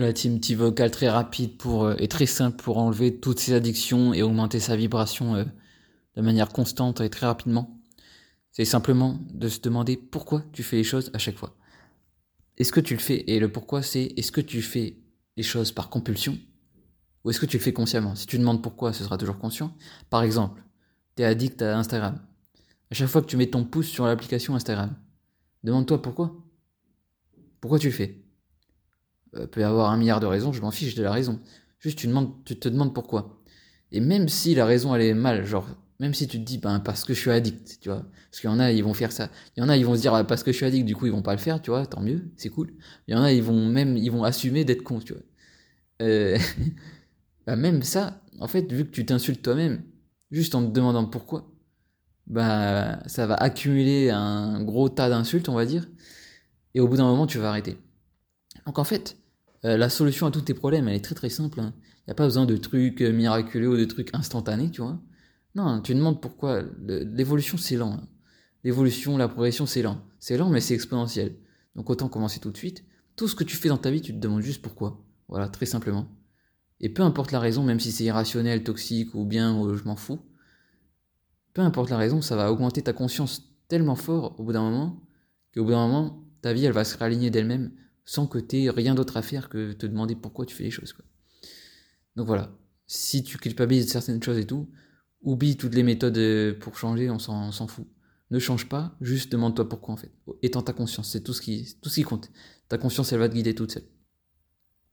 la team petit vocal très rapide pour, euh, et très simple pour enlever toutes ses addictions et augmenter sa vibration euh, de manière constante et très rapidement. C'est simplement de se demander pourquoi tu fais les choses à chaque fois. Est-ce que tu le fais Et le pourquoi, c'est est-ce que tu fais les choses par compulsion ou est-ce que tu le fais consciemment? Si tu demandes pourquoi, ce sera toujours conscient. Par exemple, tu es addict à Instagram. À chaque fois que tu mets ton pouce sur l'application Instagram, demande-toi pourquoi. Pourquoi tu le fais? Il euh, peut avoir un milliard de raisons, je m'en fiche de la raison. Juste, tu, te demandes pourquoi. Et même si la raison, elle est mal, genre, même si tu te dis, ben, parce que je suis addict, tu vois. Parce qu'il y en a, ils vont faire ça. Il y en a, ils vont se dire, ah, parce que je suis addict, du coup, ils vont pas le faire, tu vois, tant mieux, c'est cool. Il y en a, ils vont même, ils vont assumer d'être cons, tu vois. Euh, bah, même ça, en fait, vu que tu t'insultes toi-même, juste en te demandant pourquoi, bah, ça va accumuler un gros tas d'insultes, on va dire. Et au bout d'un moment, tu vas arrêter. Donc en fait, euh, la solution à tous tes problèmes, elle est très très simple. Il hein. n'y a pas besoin de trucs miraculeux ou de trucs instantanés, tu vois. Non, tu demandes pourquoi. L'évolution, c'est lent. Hein. L'évolution, la progression, c'est lent. C'est lent, mais c'est exponentiel. Donc autant commencer tout de suite. Tout ce que tu fais dans ta vie, tu te demandes juste pourquoi. Voilà, très simplement. Et peu importe la raison, même si c'est irrationnel, toxique ou bien je m'en fous, peu importe la raison, ça va augmenter ta conscience tellement fort au bout d'un moment qu'au bout d'un moment, ta vie, elle va se réaligner d'elle-même sans que tu rien d'autre à faire que te demander pourquoi tu fais les choses. Donc voilà, si tu culpabilises certaines choses et tout, Oublie toutes les méthodes euh, pour changer, on s'en fout. Ne change pas, juste demande-toi pourquoi en fait. Étends ta conscience, c'est tout ce qui, tout ce qui compte. Ta conscience, elle va te guider toute seule.